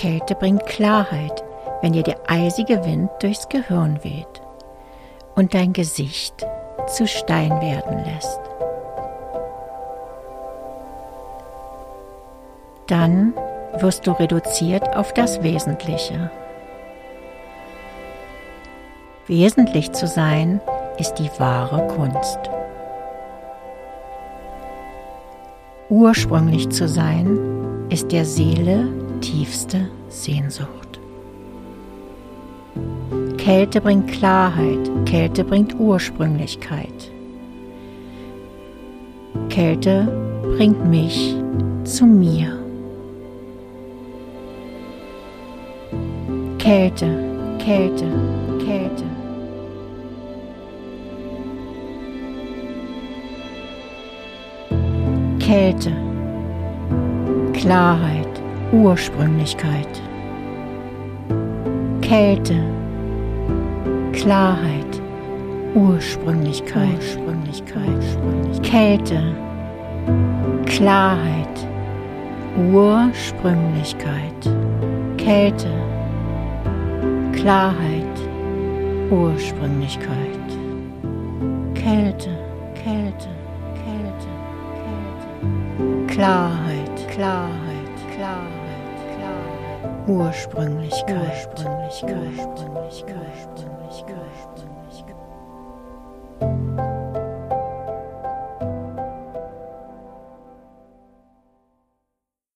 Kälte bringt Klarheit, wenn dir der eisige Wind durchs Gehirn weht und dein Gesicht zu Stein werden lässt. Dann wirst du reduziert auf das Wesentliche. Wesentlich zu sein ist die wahre Kunst. Ursprünglich zu sein ist der Seele tiefste Sehnsucht. Kälte bringt Klarheit, Kälte bringt Ursprünglichkeit. Kälte bringt mich zu mir. Kälte, Kälte, Kälte. Kälte, Klarheit, Ursprünglichkeit. Kälte, Klarheit, Ursprünglichkeit, Ursprünglichkeit, Ursprünglichkeit. Kälte, Klarheit, Ursprünglichkeit, Kälte, Klarheit, Ursprünglichkeit, Kälte, Kälte, Kälte, Kälte, Klarheit, Klarheit, Klarheit, Ursprünglichkeit, Ursprünglichkeit, Ursprünglichkeit.